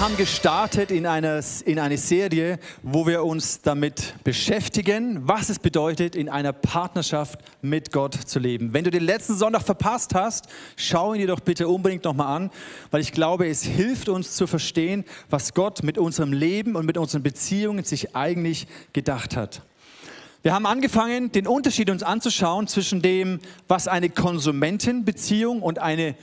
haben gestartet in, einer, in eine Serie, wo wir uns damit beschäftigen, was es bedeutet, in einer Partnerschaft mit Gott zu leben. Wenn du den letzten Sonntag verpasst hast, schau ihn dir doch bitte unbedingt nochmal an, weil ich glaube, es hilft uns zu verstehen, was Gott mit unserem Leben und mit unseren Beziehungen sich eigentlich gedacht hat. Wir haben angefangen, den Unterschied uns anzuschauen zwischen dem, was eine Konsumentenbeziehung und eine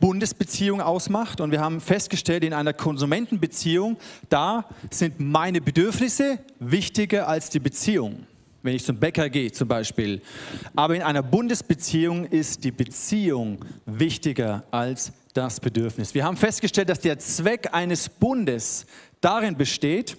Bundesbeziehung ausmacht. Und wir haben festgestellt, in einer Konsumentenbeziehung, da sind meine Bedürfnisse wichtiger als die Beziehung. Wenn ich zum Bäcker gehe zum Beispiel. Aber in einer Bundesbeziehung ist die Beziehung wichtiger als das Bedürfnis. Wir haben festgestellt, dass der Zweck eines Bundes darin besteht,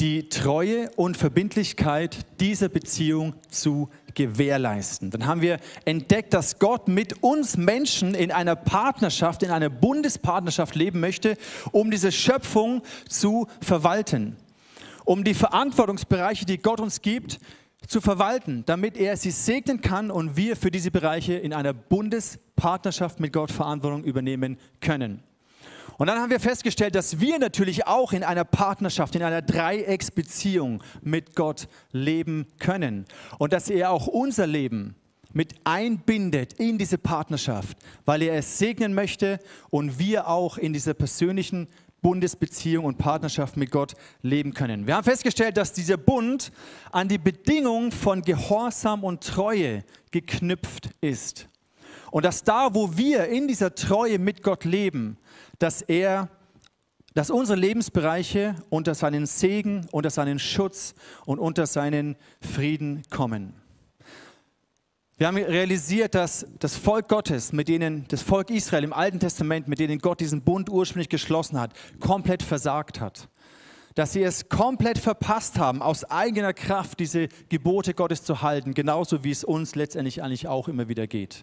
die Treue und Verbindlichkeit dieser Beziehung zu gewährleisten. Dann haben wir entdeckt, dass Gott mit uns Menschen in einer Partnerschaft, in einer Bundespartnerschaft leben möchte, um diese Schöpfung zu verwalten, um die Verantwortungsbereiche, die Gott uns gibt, zu verwalten, damit er sie segnen kann und wir für diese Bereiche in einer Bundespartnerschaft mit Gott Verantwortung übernehmen können. Und dann haben wir festgestellt, dass wir natürlich auch in einer Partnerschaft, in einer Dreiecksbeziehung mit Gott leben können. Und dass er auch unser Leben mit einbindet in diese Partnerschaft, weil er es segnen möchte und wir auch in dieser persönlichen Bundesbeziehung und Partnerschaft mit Gott leben können. Wir haben festgestellt, dass dieser Bund an die Bedingung von Gehorsam und Treue geknüpft ist. Und dass da, wo wir in dieser Treue mit Gott leben, dass er, dass unsere Lebensbereiche unter seinen Segen, unter seinen Schutz und unter seinen Frieden kommen. Wir haben realisiert, dass das Volk Gottes, mit denen das Volk Israel im Alten Testament, mit denen Gott diesen Bund ursprünglich geschlossen hat, komplett versagt hat. Dass sie es komplett verpasst haben, aus eigener Kraft diese Gebote Gottes zu halten, genauso wie es uns letztendlich eigentlich auch immer wieder geht.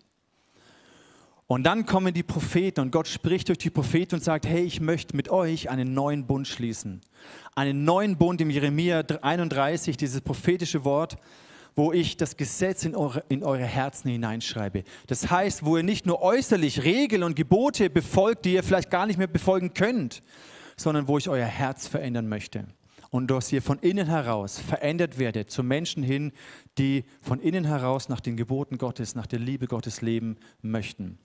Und dann kommen die Propheten und Gott spricht durch die Propheten und sagt, hey, ich möchte mit euch einen neuen Bund schließen. Einen neuen Bund im Jeremia 31, dieses prophetische Wort, wo ich das Gesetz in eure, in eure Herzen hineinschreibe. Das heißt, wo ihr nicht nur äußerlich Regeln und Gebote befolgt, die ihr vielleicht gar nicht mehr befolgen könnt, sondern wo ich euer Herz verändern möchte. Und dass ihr von innen heraus verändert werdet zu Menschen hin, die von innen heraus nach den Geboten Gottes, nach der Liebe Gottes leben möchten.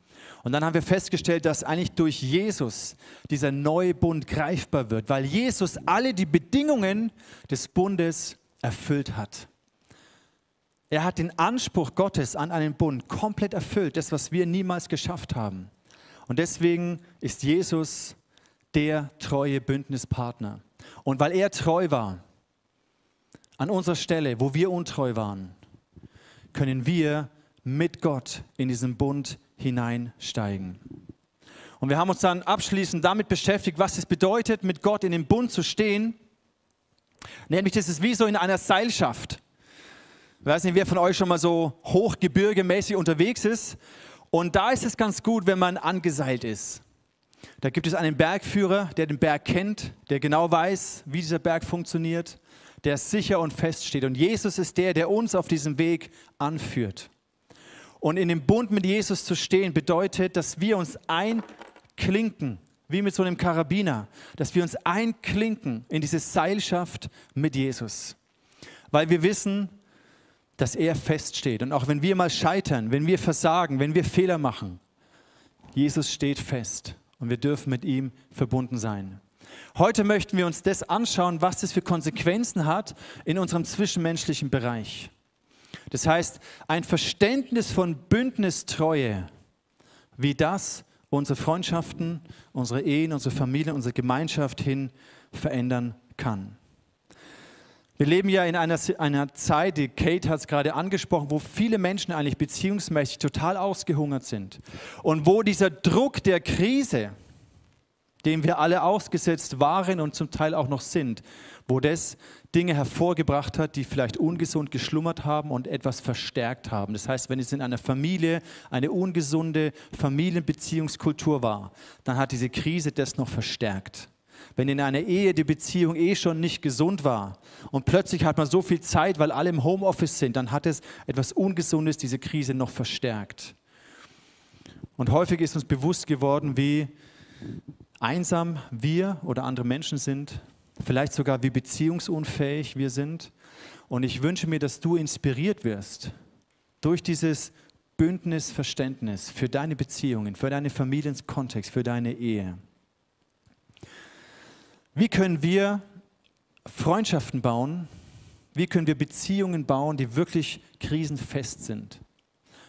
Und dann haben wir festgestellt, dass eigentlich durch Jesus dieser neue Bund greifbar wird, weil Jesus alle die Bedingungen des Bundes erfüllt hat. Er hat den Anspruch Gottes an einen Bund komplett erfüllt, das, was wir niemals geschafft haben. Und deswegen ist Jesus der treue Bündnispartner. Und weil er treu war, an unserer Stelle, wo wir untreu waren, können wir mit Gott in diesen Bund hineinsteigen. Und wir haben uns dann abschließend damit beschäftigt, was es bedeutet, mit Gott in dem Bund zu stehen. Nämlich, das ist wie so in einer Seilschaft. Ich weiß nicht, wer von euch schon mal so hochgebirgemäßig unterwegs ist. Und da ist es ganz gut, wenn man angeseilt ist. Da gibt es einen Bergführer, der den Berg kennt, der genau weiß, wie dieser Berg funktioniert, der sicher und fest steht. Und Jesus ist der, der uns auf diesem Weg anführt. Und in dem Bund mit Jesus zu stehen, bedeutet, dass wir uns einklinken, wie mit so einem Karabiner, dass wir uns einklinken in diese Seilschaft mit Jesus. Weil wir wissen, dass er feststeht. Und auch wenn wir mal scheitern, wenn wir versagen, wenn wir Fehler machen, Jesus steht fest und wir dürfen mit ihm verbunden sein. Heute möchten wir uns das anschauen, was das für Konsequenzen hat in unserem zwischenmenschlichen Bereich. Das heißt, ein Verständnis von Bündnistreue, wie das unsere Freundschaften, unsere Ehen, unsere Familien, unsere Gemeinschaft hin verändern kann. Wir leben ja in einer, einer Zeit, die Kate hat es gerade angesprochen, wo viele Menschen eigentlich beziehungsmäßig total ausgehungert sind. Und wo dieser Druck der Krise, dem wir alle ausgesetzt waren und zum Teil auch noch sind, wo das Dinge hervorgebracht hat, die vielleicht ungesund geschlummert haben und etwas verstärkt haben. Das heißt, wenn es in einer Familie eine ungesunde Familienbeziehungskultur war, dann hat diese Krise das noch verstärkt. Wenn in einer Ehe die Beziehung eh schon nicht gesund war und plötzlich hat man so viel Zeit, weil alle im Homeoffice sind, dann hat es etwas Ungesundes, diese Krise noch verstärkt. Und häufig ist uns bewusst geworden, wie einsam wir oder andere Menschen sind, vielleicht sogar wie beziehungsunfähig wir sind. Und ich wünsche mir, dass du inspiriert wirst durch dieses Bündnisverständnis für deine Beziehungen, für deine Familienkontext, für deine Ehe. Wie können wir Freundschaften bauen? Wie können wir Beziehungen bauen, die wirklich krisenfest sind?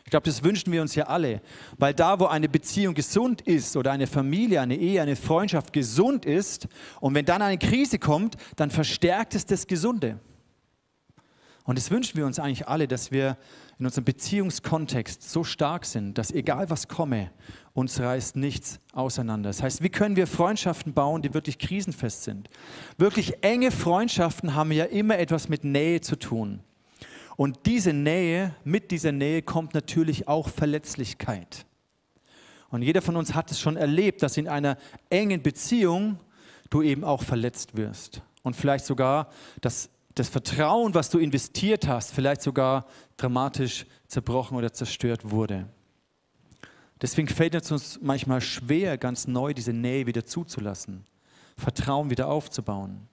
Ich glaube, das wünschen wir uns ja alle, weil da, wo eine Beziehung gesund ist oder eine Familie, eine Ehe, eine Freundschaft gesund ist und wenn dann eine Krise kommt, dann verstärkt es das Gesunde. Und das wünschen wir uns eigentlich alle, dass wir in unserem Beziehungskontext so stark sind, dass egal was komme, uns reißt nichts auseinander. Das heißt, wie können wir Freundschaften bauen, die wirklich krisenfest sind? Wirklich enge Freundschaften haben ja immer etwas mit Nähe zu tun. Und diese Nähe, mit dieser Nähe kommt natürlich auch Verletzlichkeit. Und jeder von uns hat es schon erlebt, dass in einer engen Beziehung du eben auch verletzt wirst. Und vielleicht sogar, dass das Vertrauen, was du investiert hast, vielleicht sogar dramatisch zerbrochen oder zerstört wurde. Deswegen fällt es uns manchmal schwer, ganz neu diese Nähe wieder zuzulassen, Vertrauen wieder aufzubauen.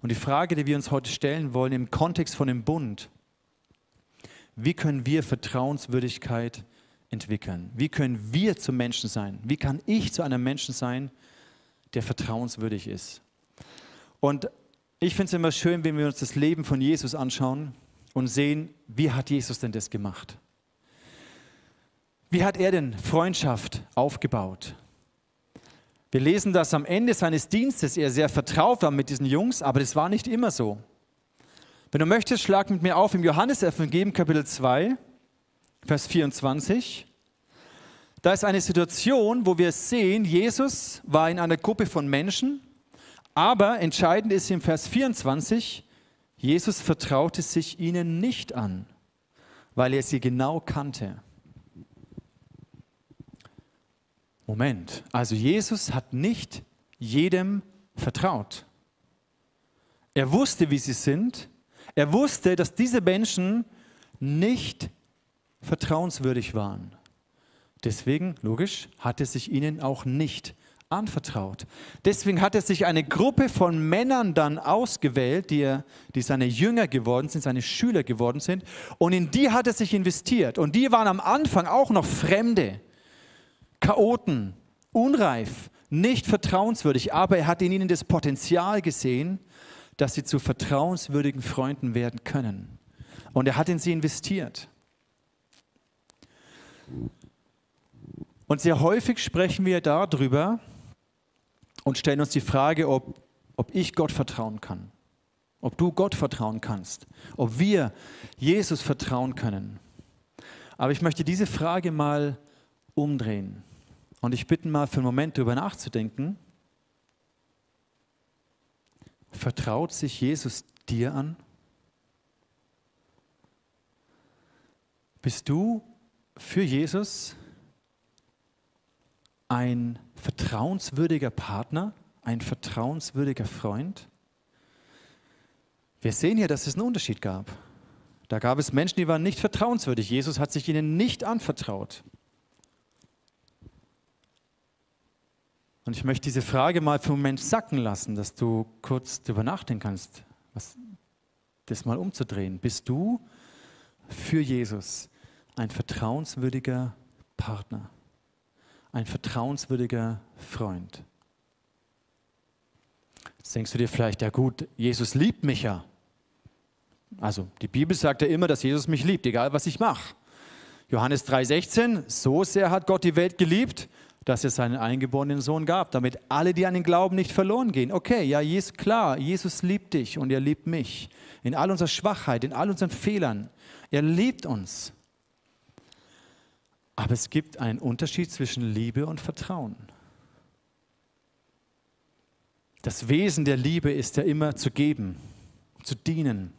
Und die Frage, die wir uns heute stellen wollen im Kontext von dem Bund, wie können wir Vertrauenswürdigkeit entwickeln? Wie können wir zu Menschen sein? Wie kann ich zu einem Menschen sein, der vertrauenswürdig ist? Und ich finde es immer schön, wenn wir uns das Leben von Jesus anschauen und sehen, wie hat Jesus denn das gemacht? Wie hat er denn Freundschaft aufgebaut? Wir lesen, dass am Ende seines Dienstes er sehr vertraut war mit diesen Jungs, aber das war nicht immer so. Wenn du möchtest, schlag mit mir auf im Johannesevangelium Kapitel 2, Vers 24. Da ist eine Situation, wo wir sehen, Jesus war in einer Gruppe von Menschen, aber entscheidend ist im Vers 24, Jesus vertraute sich ihnen nicht an, weil er sie genau kannte. Moment, also Jesus hat nicht jedem vertraut. Er wusste, wie sie sind, er wusste, dass diese Menschen nicht vertrauenswürdig waren. Deswegen, logisch, hat er sich ihnen auch nicht anvertraut. Deswegen hat er sich eine Gruppe von Männern dann ausgewählt, die, er, die seine Jünger geworden sind, seine Schüler geworden sind. Und in die hat er sich investiert. Und die waren am Anfang auch noch Fremde, Chaoten, unreif, nicht vertrauenswürdig. Aber er hat in ihnen das Potenzial gesehen, dass sie zu vertrauenswürdigen Freunden werden können. Und er hat in sie investiert. Und sehr häufig sprechen wir darüber und stellen uns die Frage, ob, ob ich Gott vertrauen kann, ob du Gott vertrauen kannst, ob wir Jesus vertrauen können. Aber ich möchte diese Frage mal umdrehen und ich bitte mal für einen Moment darüber nachzudenken, Vertraut sich Jesus dir an? Bist du für Jesus ein vertrauenswürdiger Partner, ein vertrauenswürdiger Freund? Wir sehen hier, dass es einen Unterschied gab. Da gab es Menschen, die waren nicht vertrauenswürdig. Jesus hat sich ihnen nicht anvertraut. Und ich möchte diese Frage mal für einen Moment sacken lassen, dass du kurz darüber nachdenken kannst, was, das mal umzudrehen. Bist du für Jesus ein vertrauenswürdiger Partner, ein vertrauenswürdiger Freund? Jetzt denkst du dir vielleicht, ja gut, Jesus liebt mich ja. Also die Bibel sagt ja immer, dass Jesus mich liebt, egal was ich mache. Johannes 3:16, so sehr hat Gott die Welt geliebt, dass er seinen eingeborenen Sohn gab, damit alle, die an den Glauben nicht verloren gehen. Okay, ja, Jesus, klar, Jesus liebt dich und er liebt mich. In all unserer Schwachheit, in all unseren Fehlern. Er liebt uns. Aber es gibt einen Unterschied zwischen Liebe und Vertrauen. Das Wesen der Liebe ist ja immer zu geben, zu dienen,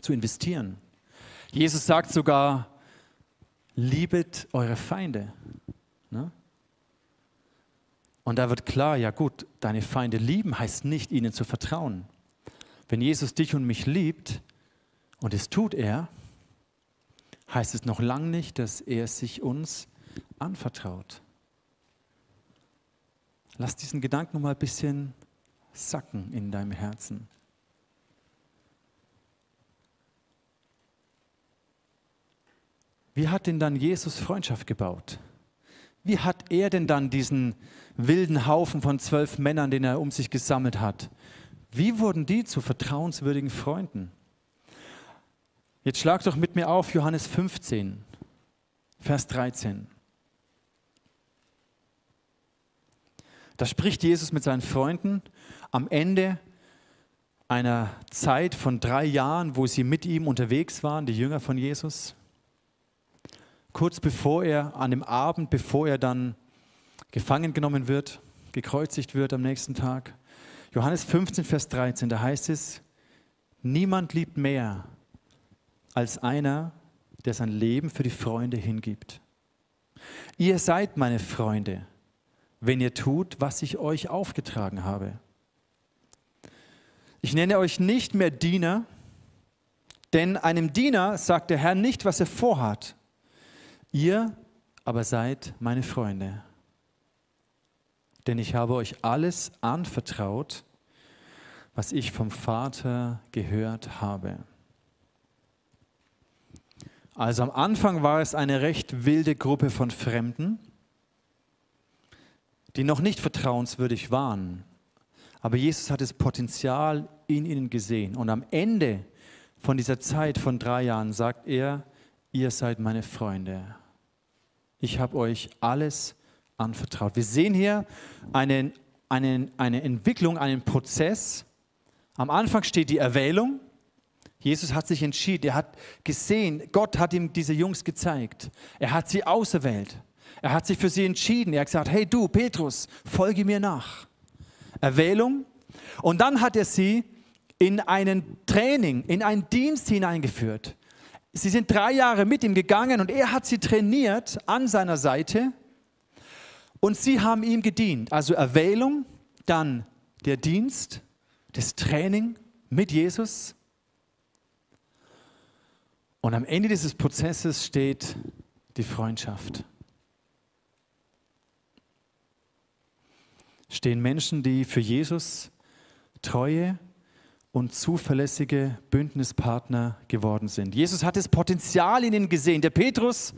zu investieren. Jesus sagt sogar, liebet eure Feinde. Ne? Und da wird klar, ja gut, deine Feinde lieben heißt nicht, ihnen zu vertrauen. Wenn Jesus dich und mich liebt, und es tut er, heißt es noch lange nicht, dass er sich uns anvertraut. Lass diesen Gedanken mal ein bisschen sacken in deinem Herzen. Wie hat denn dann Jesus Freundschaft gebaut? Wie hat er denn dann diesen wilden Haufen von zwölf Männern, den er um sich gesammelt hat, wie wurden die zu vertrauenswürdigen Freunden? Jetzt schlag doch mit mir auf Johannes 15, Vers 13. Da spricht Jesus mit seinen Freunden am Ende einer Zeit von drei Jahren, wo sie mit ihm unterwegs waren, die Jünger von Jesus. Kurz bevor er, an dem Abend, bevor er dann gefangen genommen wird, gekreuzigt wird am nächsten Tag. Johannes 15, Vers 13, da heißt es, niemand liebt mehr als einer, der sein Leben für die Freunde hingibt. Ihr seid meine Freunde, wenn ihr tut, was ich euch aufgetragen habe. Ich nenne euch nicht mehr Diener, denn einem Diener sagt der Herr nicht, was er vorhat. Ihr aber seid meine Freunde. Denn ich habe euch alles anvertraut, was ich vom Vater gehört habe. Also am Anfang war es eine recht wilde Gruppe von Fremden, die noch nicht vertrauenswürdig waren. Aber Jesus hat das Potenzial in ihnen gesehen. Und am Ende von dieser Zeit von drei Jahren sagt er, ihr seid meine Freunde. Ich habe euch alles anvertraut. Wir sehen hier eine, eine, eine Entwicklung, einen Prozess. Am Anfang steht die Erwählung. Jesus hat sich entschieden, er hat gesehen, Gott hat ihm diese Jungs gezeigt. Er hat sie auserwählt. Er hat sich für sie entschieden. Er hat gesagt, hey du, Petrus, folge mir nach. Erwählung. Und dann hat er sie in einen Training, in einen Dienst hineingeführt. Sie sind drei Jahre mit ihm gegangen und er hat sie trainiert an seiner Seite und sie haben ihm gedient. Also Erwählung, dann der Dienst, das Training mit Jesus. Und am Ende dieses Prozesses steht die Freundschaft. Stehen Menschen, die für Jesus treue und zuverlässige Bündnispartner geworden sind. Jesus hat das Potenzial in ihnen gesehen. Der Petrus,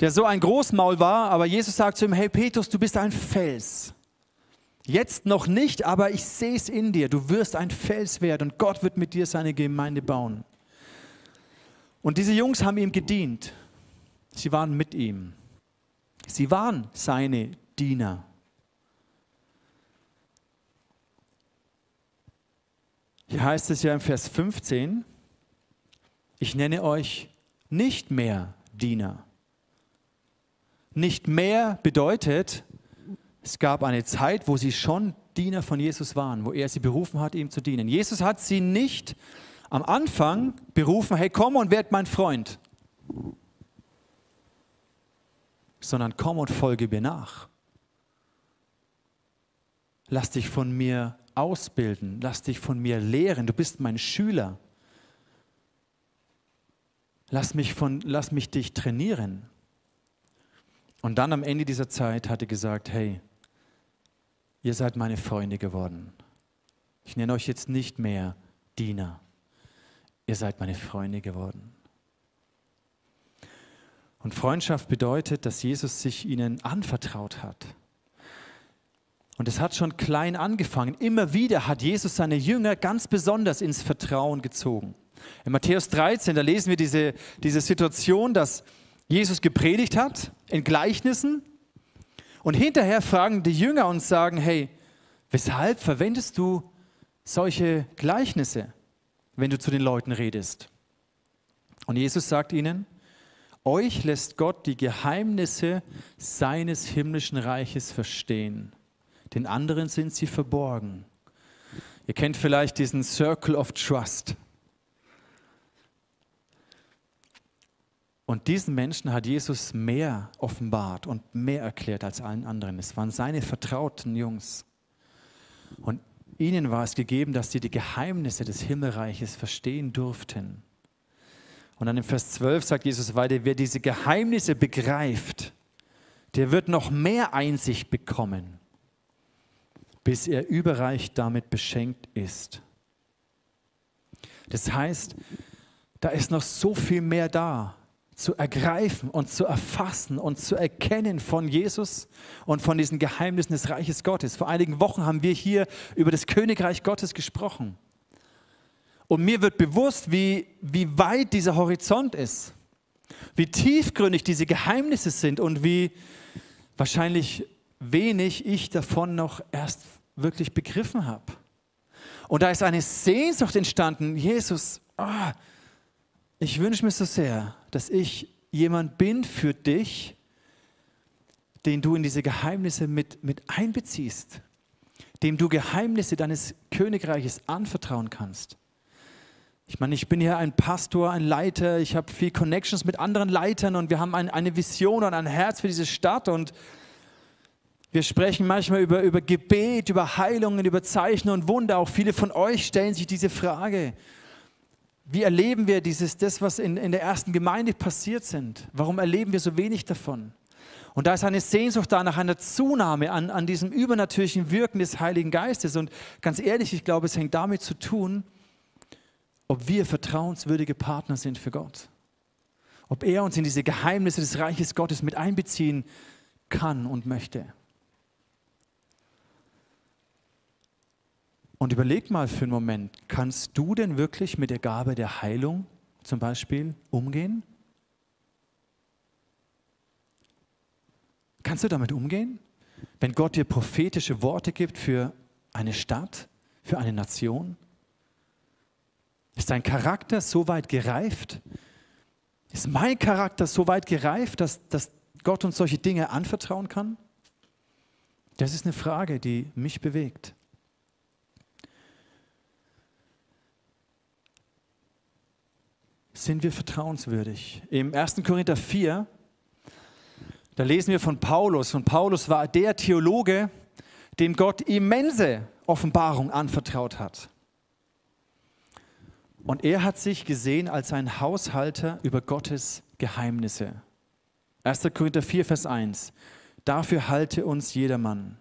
der so ein Großmaul war, aber Jesus sagt zu ihm, hey Petrus, du bist ein Fels. Jetzt noch nicht, aber ich sehe es in dir. Du wirst ein Fels werden und Gott wird mit dir seine Gemeinde bauen. Und diese Jungs haben ihm gedient. Sie waren mit ihm. Sie waren seine Diener. Hier heißt es ja im Vers 15, ich nenne euch nicht mehr Diener. Nicht mehr bedeutet, es gab eine Zeit, wo sie schon Diener von Jesus waren, wo er sie berufen hat, ihm zu dienen. Jesus hat sie nicht am Anfang berufen, hey, komm und werd mein Freund, sondern komm und folge mir nach. Lass dich von mir ausbilden, lass dich von mir lehren, du bist mein Schüler. Lass mich, von, lass mich dich trainieren. Und dann am Ende dieser Zeit hat er gesagt, hey, ihr seid meine Freunde geworden. Ich nenne euch jetzt nicht mehr Diener. Ihr seid meine Freunde geworden. Und Freundschaft bedeutet, dass Jesus sich ihnen anvertraut hat. Und es hat schon klein angefangen. Immer wieder hat Jesus seine Jünger ganz besonders ins Vertrauen gezogen. In Matthäus 13, da lesen wir diese, diese Situation, dass Jesus gepredigt hat in Gleichnissen und hinterher fragen die Jünger und sagen, hey, weshalb verwendest du solche Gleichnisse, wenn du zu den Leuten redest? Und Jesus sagt ihnen, euch lässt Gott die Geheimnisse seines himmlischen Reiches verstehen den anderen sind sie verborgen. Ihr kennt vielleicht diesen Circle of Trust. Und diesen Menschen hat Jesus mehr offenbart und mehr erklärt als allen anderen. Es waren seine vertrauten Jungs. Und ihnen war es gegeben, dass sie die Geheimnisse des Himmelreiches verstehen durften. Und dann im Vers 12 sagt Jesus weiter, wer diese Geheimnisse begreift, der wird noch mehr Einsicht bekommen bis er überreich damit beschenkt ist. Das heißt, da ist noch so viel mehr da zu ergreifen und zu erfassen und zu erkennen von Jesus und von diesen Geheimnissen des Reiches Gottes. Vor einigen Wochen haben wir hier über das Königreich Gottes gesprochen. Und mir wird bewusst, wie, wie weit dieser Horizont ist, wie tiefgründig diese Geheimnisse sind und wie wahrscheinlich wenig ich davon noch erst wirklich begriffen habe. Und da ist eine Sehnsucht entstanden, Jesus, oh, ich wünsche mir so sehr, dass ich jemand bin für dich, den du in diese Geheimnisse mit, mit einbeziehst, dem du Geheimnisse deines Königreiches anvertrauen kannst. Ich meine, ich bin hier ein Pastor, ein Leiter, ich habe viel Connections mit anderen Leitern und wir haben ein, eine Vision und ein Herz für diese Stadt und wir sprechen manchmal über, über Gebet, über Heilungen, über Zeichen und Wunder. Auch viele von euch stellen sich diese Frage. Wie erleben wir dieses, das, was in, in der ersten Gemeinde passiert sind? Warum erleben wir so wenig davon? Und da ist eine Sehnsucht da nach einer Zunahme an, an diesem übernatürlichen Wirken des Heiligen Geistes. Und ganz ehrlich, ich glaube, es hängt damit zu tun, ob wir vertrauenswürdige Partner sind für Gott. Ob er uns in diese Geheimnisse des Reiches Gottes mit einbeziehen kann und möchte. Und überleg mal für einen Moment, kannst du denn wirklich mit der Gabe der Heilung zum Beispiel umgehen? Kannst du damit umgehen? Wenn Gott dir prophetische Worte gibt für eine Stadt, für eine Nation? Ist dein Charakter so weit gereift? Ist mein Charakter so weit gereift, dass, dass Gott uns solche Dinge anvertrauen kann? Das ist eine Frage, die mich bewegt. Sind wir vertrauenswürdig. Im 1. Korinther 4, da lesen wir von Paulus. Und Paulus war der Theologe, dem Gott immense Offenbarung anvertraut hat. Und er hat sich gesehen als ein Haushalter über Gottes Geheimnisse. 1. Korinther 4, Vers 1. Dafür halte uns jedermann.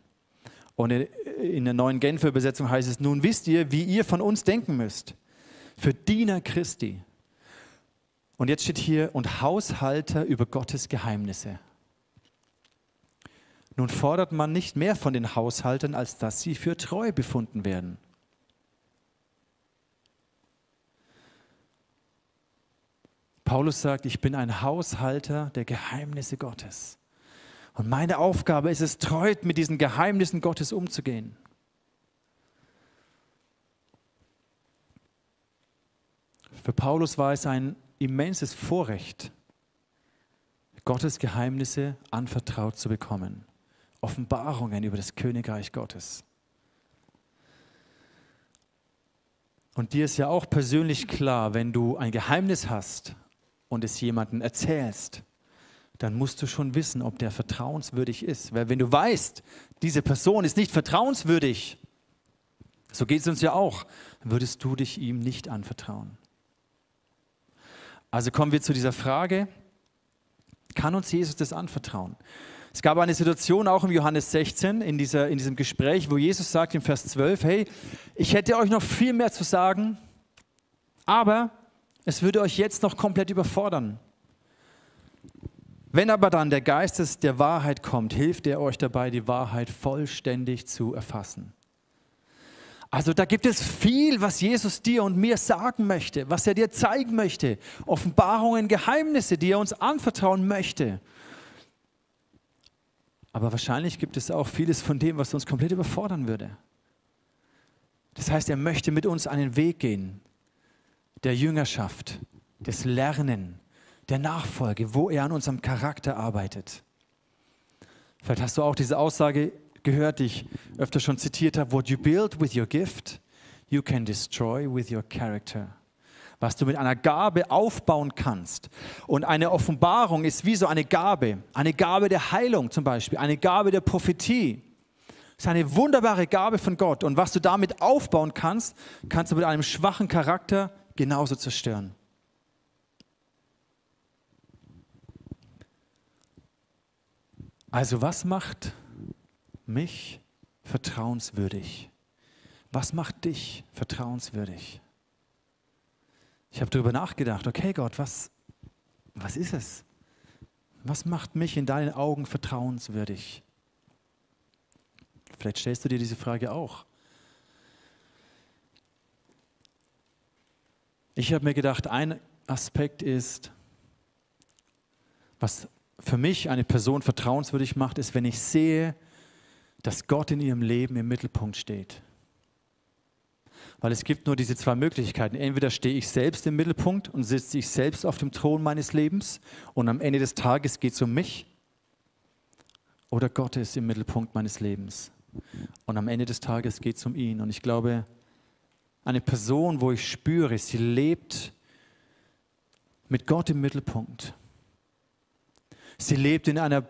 Und in der neuen Genfer Übersetzung heißt es, nun wisst ihr, wie ihr von uns denken müsst. Für Diener Christi. Und jetzt steht hier, und Haushalter über Gottes Geheimnisse. Nun fordert man nicht mehr von den Haushaltern, als dass sie für treu befunden werden. Paulus sagt, ich bin ein Haushalter der Geheimnisse Gottes. Und meine Aufgabe ist es, treu mit diesen Geheimnissen Gottes umzugehen. Für Paulus war es ein immenses Vorrecht, Gottes Geheimnisse anvertraut zu bekommen. Offenbarungen über das Königreich Gottes. Und dir ist ja auch persönlich klar, wenn du ein Geheimnis hast und es jemandem erzählst, dann musst du schon wissen, ob der vertrauenswürdig ist. Weil wenn du weißt, diese Person ist nicht vertrauenswürdig, so geht es uns ja auch, würdest du dich ihm nicht anvertrauen. Also kommen wir zu dieser Frage, kann uns Jesus das anvertrauen? Es gab eine Situation auch im Johannes 16 in, dieser, in diesem Gespräch, wo Jesus sagt im Vers 12, hey, ich hätte euch noch viel mehr zu sagen, aber es würde euch jetzt noch komplett überfordern. Wenn aber dann der Geist der Wahrheit kommt, hilft er euch dabei, die Wahrheit vollständig zu erfassen. Also da gibt es viel, was Jesus dir und mir sagen möchte, was er dir zeigen möchte. Offenbarungen, Geheimnisse, die er uns anvertrauen möchte. Aber wahrscheinlich gibt es auch vieles von dem, was uns komplett überfordern würde. Das heißt, er möchte mit uns einen Weg gehen, der Jüngerschaft, des Lernen, der Nachfolge, wo er an unserem Charakter arbeitet. Vielleicht hast du auch diese Aussage gehört, die ich öfter schon zitiert habe, what you build with your gift, you can destroy with your character. Was du mit einer Gabe aufbauen kannst. Und eine Offenbarung ist wie so eine Gabe. Eine Gabe der Heilung zum Beispiel, eine Gabe der Prophetie. Das ist eine wunderbare Gabe von Gott. Und was du damit aufbauen kannst, kannst du mit einem schwachen Charakter genauso zerstören. Also was macht mich vertrauenswürdig? Was macht dich vertrauenswürdig? Ich habe darüber nachgedacht, okay Gott, was, was ist es? Was macht mich in deinen Augen vertrauenswürdig? Vielleicht stellst du dir diese Frage auch. Ich habe mir gedacht, ein Aspekt ist, was für mich eine Person vertrauenswürdig macht, ist, wenn ich sehe, dass Gott in ihrem Leben im Mittelpunkt steht. Weil es gibt nur diese zwei Möglichkeiten. Entweder stehe ich selbst im Mittelpunkt und sitze ich selbst auf dem Thron meines Lebens und am Ende des Tages geht es um mich. Oder Gott ist im Mittelpunkt meines Lebens. Und am Ende des Tages geht es um ihn. Und ich glaube, eine Person, wo ich spüre, sie lebt mit Gott im Mittelpunkt. Sie lebt in einer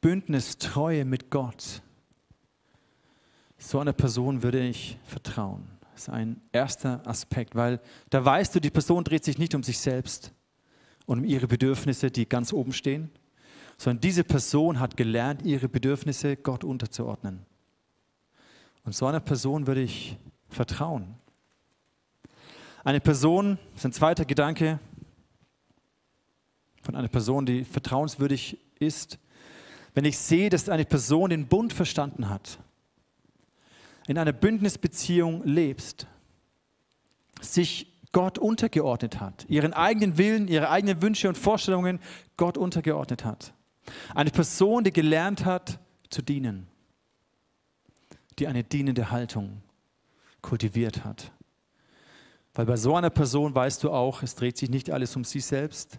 Bündnistreue mit Gott. So einer Person würde ich vertrauen. Das ist ein erster Aspekt, weil da weißt du, die Person dreht sich nicht um sich selbst und um ihre Bedürfnisse, die ganz oben stehen, sondern diese Person hat gelernt, ihre Bedürfnisse Gott unterzuordnen. Und so einer Person würde ich vertrauen. Eine Person, das ist ein zweiter Gedanke von einer Person, die vertrauenswürdig ist, wenn ich sehe, dass eine Person den Bund verstanden hat, in einer Bündnisbeziehung lebst, sich Gott untergeordnet hat, ihren eigenen Willen, ihre eigenen Wünsche und Vorstellungen Gott untergeordnet hat. Eine Person, die gelernt hat zu dienen, die eine dienende Haltung kultiviert hat. Weil bei so einer Person weißt du auch, es dreht sich nicht alles um sie selbst,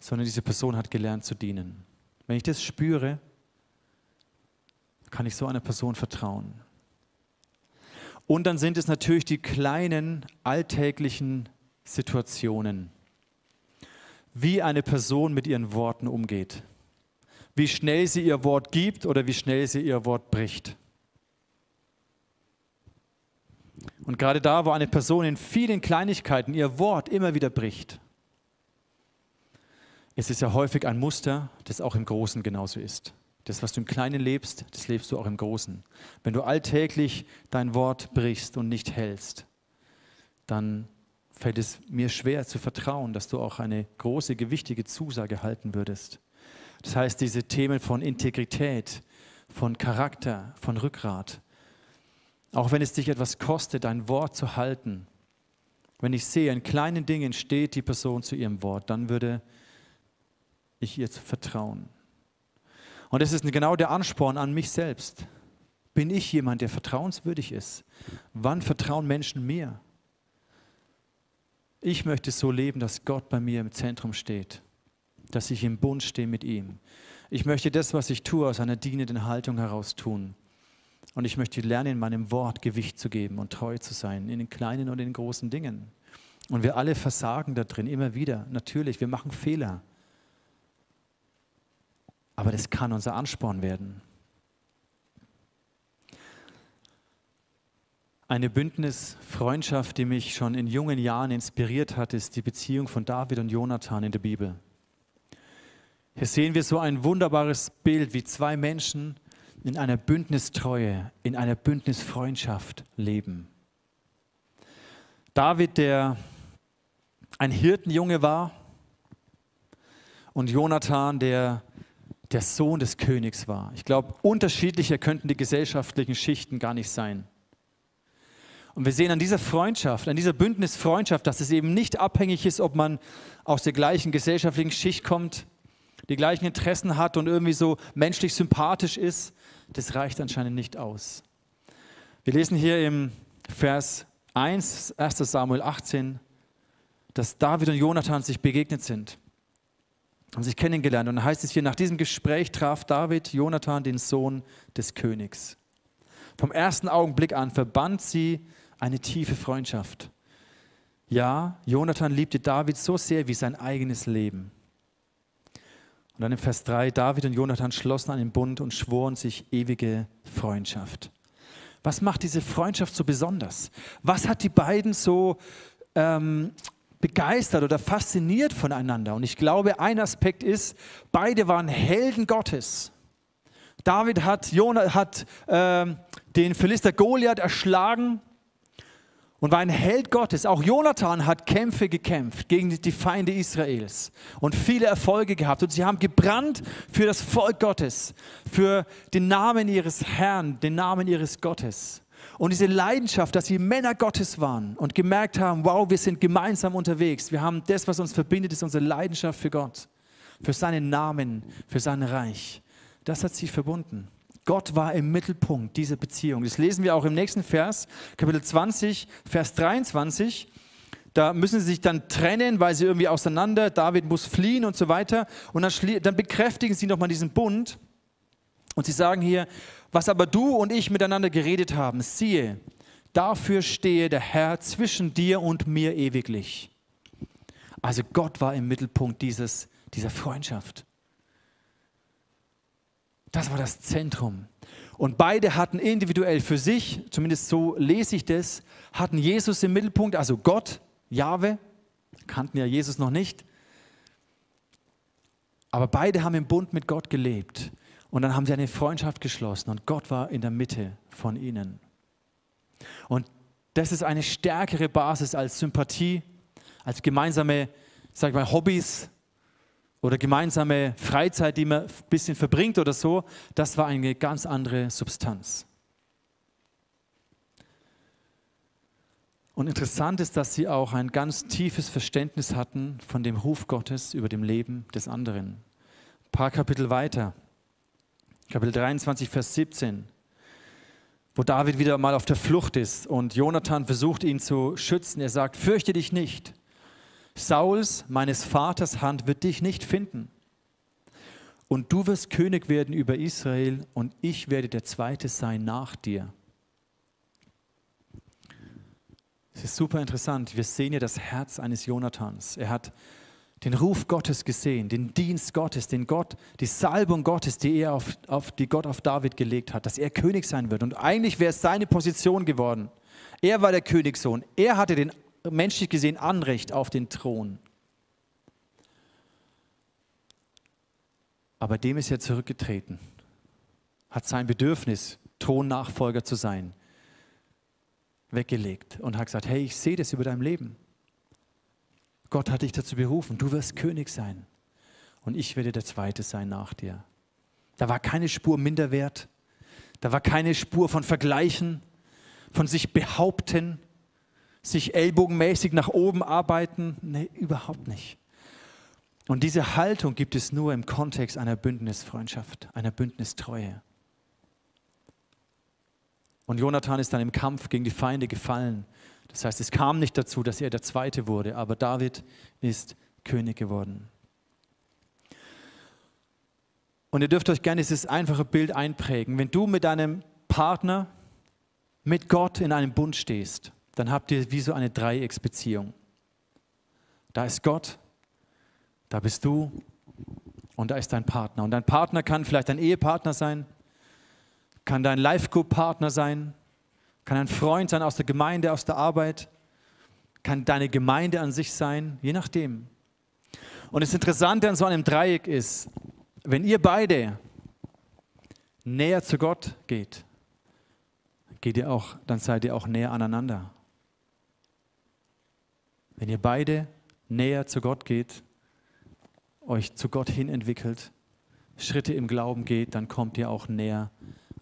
sondern diese Person hat gelernt zu dienen. Wenn ich das spüre, kann ich so einer Person vertrauen. Und dann sind es natürlich die kleinen alltäglichen Situationen, wie eine Person mit ihren Worten umgeht, wie schnell sie ihr Wort gibt oder wie schnell sie ihr Wort bricht. Und gerade da, wo eine Person in vielen Kleinigkeiten ihr Wort immer wieder bricht, ist es ja häufig ein Muster, das auch im Großen genauso ist. Das, was du im Kleinen lebst, das lebst du auch im Großen. Wenn du alltäglich dein Wort brichst und nicht hältst, dann fällt es mir schwer zu vertrauen, dass du auch eine große, gewichtige Zusage halten würdest. Das heißt, diese Themen von Integrität, von Charakter, von Rückgrat, auch wenn es dich etwas kostet, dein Wort zu halten, wenn ich sehe, in kleinen Dingen steht die Person zu ihrem Wort, dann würde ich ihr vertrauen. Und das ist genau der Ansporn an mich selbst. Bin ich jemand, der vertrauenswürdig ist? Wann vertrauen Menschen mir? Ich möchte so leben, dass Gott bei mir im Zentrum steht, dass ich im Bund stehe mit ihm. Ich möchte das, was ich tue, aus einer dienenden Haltung heraus tun. Und ich möchte lernen, in meinem Wort Gewicht zu geben und treu zu sein, in den kleinen und in den großen Dingen. Und wir alle versagen da drin immer wieder. Natürlich, wir machen Fehler. Aber das kann unser Ansporn werden. Eine Bündnisfreundschaft, die mich schon in jungen Jahren inspiriert hat, ist die Beziehung von David und Jonathan in der Bibel. Hier sehen wir so ein wunderbares Bild, wie zwei Menschen in einer Bündnistreue, in einer Bündnisfreundschaft leben. David, der ein Hirtenjunge war, und Jonathan, der der Sohn des Königs war. Ich glaube, unterschiedlicher könnten die gesellschaftlichen Schichten gar nicht sein. Und wir sehen an dieser Freundschaft, an dieser Bündnisfreundschaft, dass es eben nicht abhängig ist, ob man aus der gleichen gesellschaftlichen Schicht kommt, die gleichen Interessen hat und irgendwie so menschlich sympathisch ist. Das reicht anscheinend nicht aus. Wir lesen hier im Vers 1, 1 Samuel 18, dass David und Jonathan sich begegnet sind haben sich kennengelernt. Und dann heißt es hier, nach diesem Gespräch traf David Jonathan, den Sohn des Königs. Vom ersten Augenblick an verband sie eine tiefe Freundschaft. Ja, Jonathan liebte David so sehr wie sein eigenes Leben. Und dann im Vers 3, David und Jonathan schlossen einen Bund und schworen sich ewige Freundschaft. Was macht diese Freundschaft so besonders? Was hat die beiden so ähm, begeistert oder fasziniert voneinander. Und ich glaube, ein Aspekt ist, beide waren Helden Gottes. David hat, Jonah, hat äh, den Philister Goliath erschlagen und war ein Held Gottes. Auch Jonathan hat Kämpfe gekämpft gegen die Feinde Israels und viele Erfolge gehabt. Und sie haben gebrannt für das Volk Gottes, für den Namen ihres Herrn, den Namen ihres Gottes. Und diese Leidenschaft, dass sie Männer Gottes waren und gemerkt haben, wow, wir sind gemeinsam unterwegs. Wir haben das, was uns verbindet, ist unsere Leidenschaft für Gott, für seinen Namen, für sein Reich. Das hat sie verbunden. Gott war im Mittelpunkt dieser Beziehung. Das lesen wir auch im nächsten Vers, Kapitel 20, Vers 23. Da müssen sie sich dann trennen, weil sie irgendwie auseinander, David muss fliehen und so weiter. Und dann, dann bekräftigen sie nochmal diesen Bund. Und sie sagen hier, was aber du und ich miteinander geredet haben, siehe, dafür stehe der Herr zwischen dir und mir ewiglich. Also Gott war im Mittelpunkt dieses, dieser Freundschaft. Das war das Zentrum. Und beide hatten individuell für sich, zumindest so lese ich das, hatten Jesus im Mittelpunkt, also Gott, Jahwe, kannten ja Jesus noch nicht. Aber beide haben im Bund mit Gott gelebt. Und dann haben sie eine Freundschaft geschlossen und Gott war in der Mitte von ihnen. Und das ist eine stärkere Basis als Sympathie, als gemeinsame, sag ich mal, Hobbys oder gemeinsame Freizeit, die man ein bisschen verbringt oder so. Das war eine ganz andere Substanz. Und interessant ist, dass sie auch ein ganz tiefes Verständnis hatten von dem Ruf Gottes über dem Leben des anderen. Ein paar Kapitel weiter. Kapitel 23, Vers 17, wo David wieder mal auf der Flucht ist und Jonathan versucht ihn zu schützen. Er sagt, fürchte dich nicht. Sauls, meines Vaters Hand wird dich nicht finden. Und du wirst König werden über Israel und ich werde der Zweite sein nach dir. Es ist super interessant. Wir sehen hier das Herz eines Jonathans. Er hat den Ruf Gottes gesehen, den Dienst Gottes, den Gott, die Salbung Gottes, die, er auf, auf, die Gott auf David gelegt hat, dass er König sein wird. Und eigentlich wäre es seine Position geworden. Er war der Königssohn. Er hatte den menschlich gesehen Anrecht auf den Thron. Aber dem ist er zurückgetreten, hat sein Bedürfnis, Thronnachfolger zu sein, weggelegt und hat gesagt, hey, ich sehe das über dein Leben. Gott hat dich dazu berufen, du wirst König sein und ich werde der Zweite sein nach dir. Da war keine Spur Minderwert, da war keine Spur von Vergleichen, von sich behaupten, sich ellbogenmäßig nach oben arbeiten. Nee, überhaupt nicht. Und diese Haltung gibt es nur im Kontext einer Bündnisfreundschaft, einer Bündnistreue. Und Jonathan ist dann im Kampf gegen die Feinde gefallen das heißt, es kam nicht dazu, dass er der Zweite wurde, aber David ist König geworden. Und ihr dürft euch gerne dieses einfache Bild einprägen. Wenn du mit deinem Partner, mit Gott in einem Bund stehst, dann habt ihr wie so eine Dreiecksbeziehung. Da ist Gott, da bist du und da ist dein Partner. Und dein Partner kann vielleicht dein Ehepartner sein, kann dein Life-Group-Partner sein, kann ein Freund sein aus der Gemeinde, aus der Arbeit, kann deine Gemeinde an sich sein, je nachdem. Und das Interessante an so einem Dreieck ist, wenn ihr beide näher zu Gott geht, geht ihr auch, dann seid ihr auch näher aneinander. Wenn ihr beide näher zu Gott geht, euch zu Gott hin entwickelt, Schritte im Glauben geht, dann kommt ihr auch näher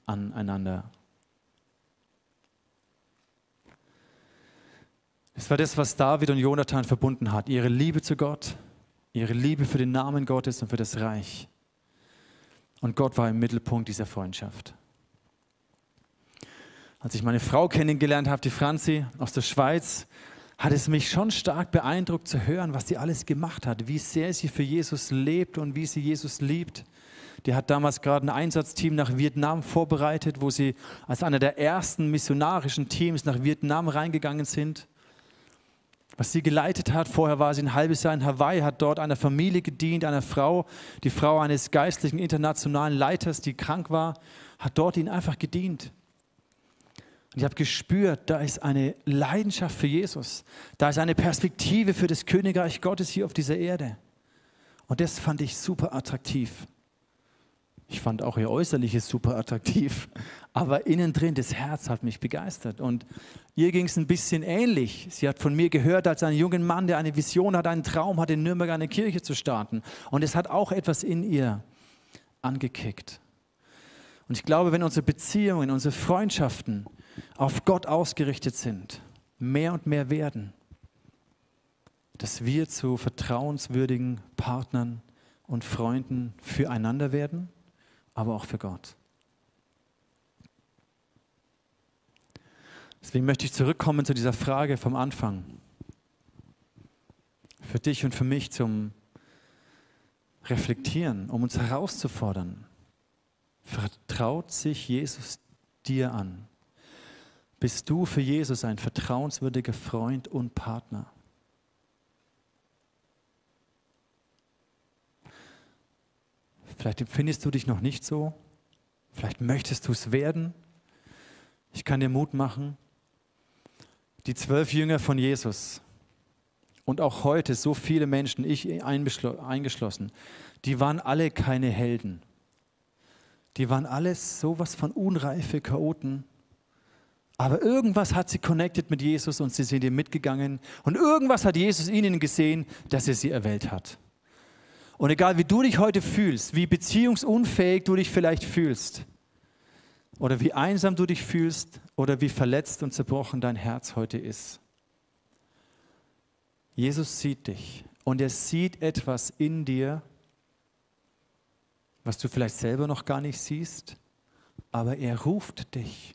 aneinander. Es war das, was David und Jonathan verbunden hat. Ihre Liebe zu Gott, ihre Liebe für den Namen Gottes und für das Reich. Und Gott war im Mittelpunkt dieser Freundschaft. Als ich meine Frau kennengelernt habe, die Franzi aus der Schweiz, hat es mich schon stark beeindruckt zu hören, was sie alles gemacht hat, wie sehr sie für Jesus lebt und wie sie Jesus liebt. Die hat damals gerade ein Einsatzteam nach Vietnam vorbereitet, wo sie als einer der ersten missionarischen Teams nach Vietnam reingegangen sind was sie geleitet hat. Vorher war sie ein halbes Jahr in Hawaii, hat dort einer Familie gedient, einer Frau, die Frau eines geistlichen internationalen Leiters, die krank war, hat dort ihnen einfach gedient. Und ich habe gespürt, da ist eine Leidenschaft für Jesus. Da ist eine Perspektive für das Königreich Gottes hier auf dieser Erde. Und das fand ich super attraktiv. Ich fand auch ihr Äußerliches super attraktiv, aber innen drin, das Herz hat mich begeistert. Und ihr ging es ein bisschen ähnlich. Sie hat von mir gehört als einen jungen Mann, der eine Vision hat, einen Traum hat, in Nürnberg eine Kirche zu starten. Und es hat auch etwas in ihr angekickt. Und ich glaube, wenn unsere Beziehungen, unsere Freundschaften auf Gott ausgerichtet sind, mehr und mehr werden, dass wir zu vertrauenswürdigen Partnern und Freunden füreinander werden aber auch für Gott. Deswegen möchte ich zurückkommen zu dieser Frage vom Anfang. Für dich und für mich zum Reflektieren, um uns herauszufordern. Vertraut sich Jesus dir an? Bist du für Jesus ein vertrauenswürdiger Freund und Partner? Vielleicht empfindest du dich noch nicht so. Vielleicht möchtest du es werden. Ich kann dir Mut machen. Die zwölf Jünger von Jesus und auch heute so viele Menschen, ich eingeschlossen, die waren alle keine Helden. Die waren alles sowas von unreife Chaoten. Aber irgendwas hat sie connected mit Jesus und sie sind ihr mitgegangen. Und irgendwas hat Jesus ihnen gesehen, dass er sie erwählt hat. Und egal wie du dich heute fühlst, wie beziehungsunfähig du dich vielleicht fühlst, oder wie einsam du dich fühlst, oder wie verletzt und zerbrochen dein Herz heute ist, Jesus sieht dich und er sieht etwas in dir, was du vielleicht selber noch gar nicht siehst, aber er ruft dich.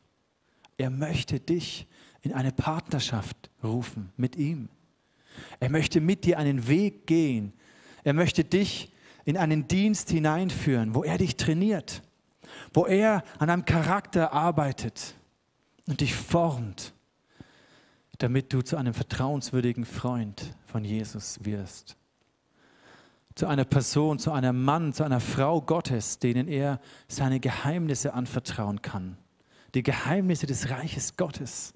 Er möchte dich in eine Partnerschaft rufen mit ihm. Er möchte mit dir einen Weg gehen, er möchte dich in einen Dienst hineinführen, wo er dich trainiert, wo er an einem Charakter arbeitet und dich formt, damit du zu einem vertrauenswürdigen Freund von Jesus wirst. Zu einer Person, zu einem Mann, zu einer Frau Gottes, denen er seine Geheimnisse anvertrauen kann. Die Geheimnisse des Reiches Gottes.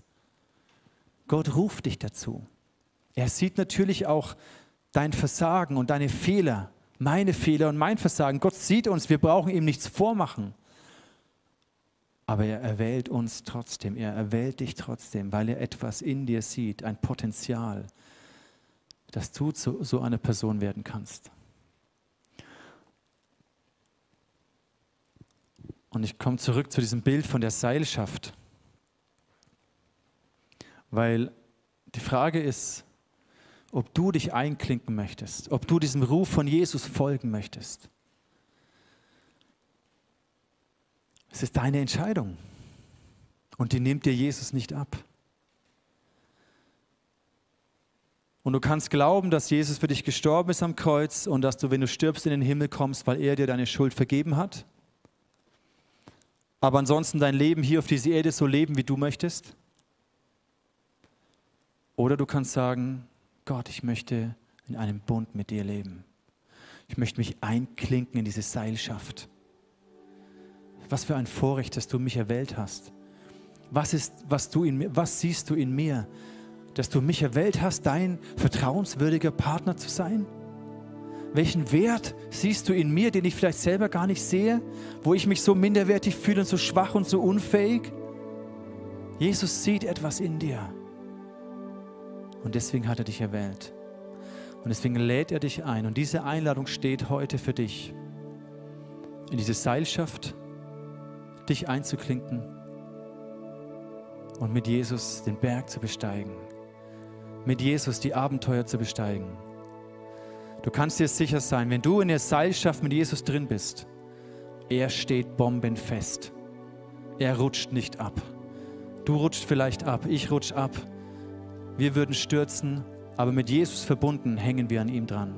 Gott ruft dich dazu. Er sieht natürlich auch dein Versagen und deine Fehler, meine Fehler und mein Versagen. Gott sieht uns, wir brauchen ihm nichts vormachen. Aber er erwählt uns trotzdem, er erwählt dich trotzdem, weil er etwas in dir sieht, ein Potenzial, dass du zu so einer Person werden kannst. Und ich komme zurück zu diesem Bild von der Seilschaft, weil die Frage ist, ob du dich einklinken möchtest, ob du diesem Ruf von Jesus folgen möchtest. Es ist deine Entscheidung und die nimmt dir Jesus nicht ab. Und du kannst glauben, dass Jesus für dich gestorben ist am Kreuz und dass du, wenn du stirbst, in den Himmel kommst, weil er dir deine Schuld vergeben hat. Aber ansonsten dein Leben hier auf dieser Erde so leben, wie du möchtest. Oder du kannst sagen, Gott, ich möchte in einem Bund mit dir leben. Ich möchte mich einklinken in diese Seilschaft. Was für ein Vorrecht, dass du mich erwählt hast. Was, ist, was, du in was siehst du in mir, dass du mich erwählt hast, dein vertrauenswürdiger Partner zu sein? Welchen Wert siehst du in mir, den ich vielleicht selber gar nicht sehe, wo ich mich so minderwertig fühle und so schwach und so unfähig? Jesus sieht etwas in dir. Und deswegen hat er dich erwählt. Und deswegen lädt er dich ein. Und diese Einladung steht heute für dich. In diese Seilschaft, dich einzuklinken und mit Jesus den Berg zu besteigen. Mit Jesus die Abenteuer zu besteigen. Du kannst dir sicher sein, wenn du in der Seilschaft mit Jesus drin bist, er steht bombenfest. Er rutscht nicht ab. Du rutschst vielleicht ab, ich rutsch ab. Wir würden stürzen, aber mit Jesus verbunden hängen wir an ihm dran.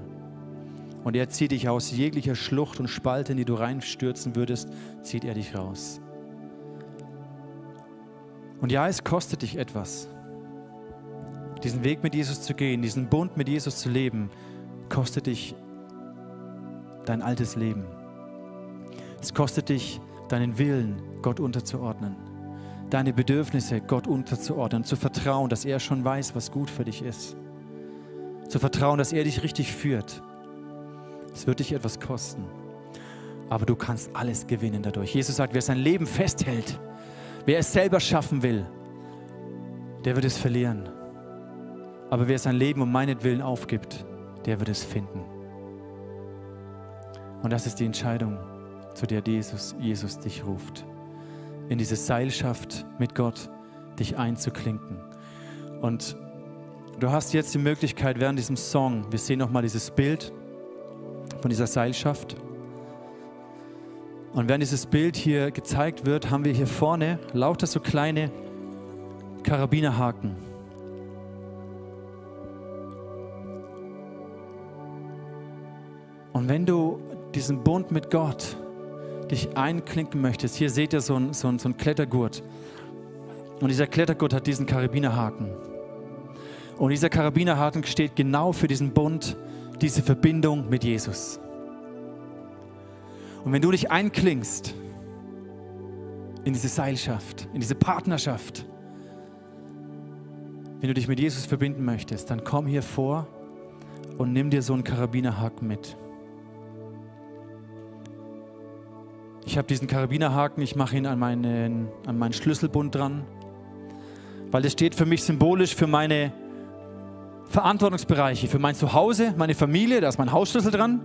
Und er zieht dich aus jeglicher Schlucht und Spalte, in die du reinstürzen würdest, zieht er dich raus. Und ja, es kostet dich etwas. Diesen Weg mit Jesus zu gehen, diesen Bund mit Jesus zu leben, kostet dich dein altes Leben. Es kostet dich deinen Willen, Gott unterzuordnen deine Bedürfnisse Gott unterzuordnen, zu vertrauen, dass er schon weiß, was gut für dich ist. Zu vertrauen, dass er dich richtig führt. Es wird dich etwas kosten. aber du kannst alles gewinnen dadurch. Jesus sagt, wer sein Leben festhält, wer es selber schaffen will, der wird es verlieren. Aber wer sein Leben um meinetwillen aufgibt, der wird es finden. Und das ist die Entscheidung, zu der Jesus, Jesus dich ruft. In diese Seilschaft mit Gott dich einzuklinken. Und du hast jetzt die Möglichkeit während diesem Song, wir sehen nochmal dieses Bild von dieser Seilschaft. Und während dieses Bild hier gezeigt wird, haben wir hier vorne lauter so kleine Karabinerhaken. Und wenn du diesen Bund mit Gott dich einklinken möchtest, hier seht ihr so einen so so ein Klettergurt. Und dieser Klettergurt hat diesen Karabinerhaken. Und dieser Karabinerhaken steht genau für diesen Bund, diese Verbindung mit Jesus. Und wenn du dich einklingst in diese Seilschaft, in diese Partnerschaft, wenn du dich mit Jesus verbinden möchtest, dann komm hier vor und nimm dir so einen Karabinerhaken mit. Ich habe diesen Karabinerhaken, ich mache ihn an meinen, an meinen Schlüsselbund dran, weil es steht für mich symbolisch für meine Verantwortungsbereiche, für mein Zuhause, meine Familie, da ist mein Hausschlüssel dran,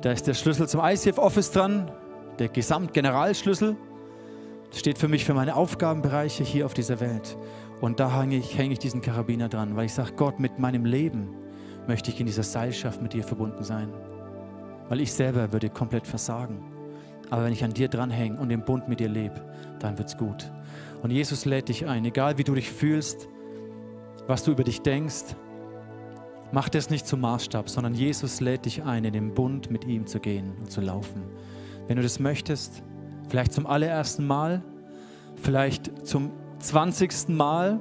da ist der Schlüssel zum ICF-Office dran, der Gesamtgeneralschlüssel. Das steht für mich für meine Aufgabenbereiche hier auf dieser Welt. Und da hänge ich, hänge ich diesen Karabiner dran, weil ich sage, Gott, mit meinem Leben möchte ich in dieser Seilschaft mit dir verbunden sein. Weil ich selber würde komplett versagen. Aber wenn ich an dir dranhänge und im Bund mit dir lebe, dann wird es gut. Und Jesus lädt dich ein, egal wie du dich fühlst, was du über dich denkst, mach das nicht zum Maßstab, sondern Jesus lädt dich ein, in den Bund mit ihm zu gehen und zu laufen. Wenn du das möchtest, vielleicht zum allerersten Mal, vielleicht zum 20. Mal,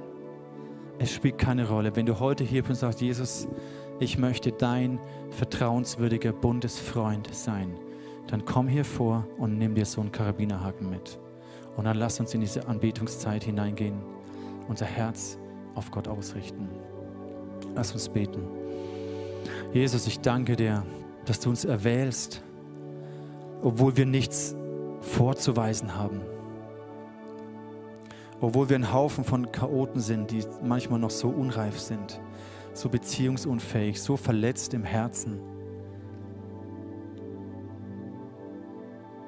es spielt keine Rolle. Wenn du heute hier bist und sagst, Jesus, ich möchte dein vertrauenswürdiger Bundesfreund sein dann komm hier vor und nimm dir so einen Karabinerhaken mit. Und dann lass uns in diese Anbetungszeit hineingehen, unser Herz auf Gott ausrichten. Lass uns beten. Jesus, ich danke dir, dass du uns erwählst, obwohl wir nichts vorzuweisen haben. Obwohl wir ein Haufen von Chaoten sind, die manchmal noch so unreif sind, so beziehungsunfähig, so verletzt im Herzen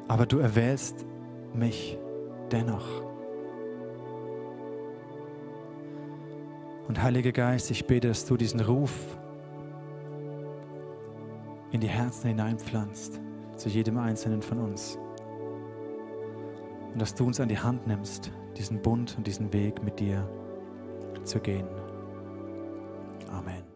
aber du erwählst mich dennoch. Und Heiliger Geist, ich bete, dass du diesen Ruf in die Herzen hineinpflanzt, zu jedem Einzelnen von uns. Und dass du uns an die Hand nimmst, diesen Bund und diesen Weg mit dir zu gehen. Amen.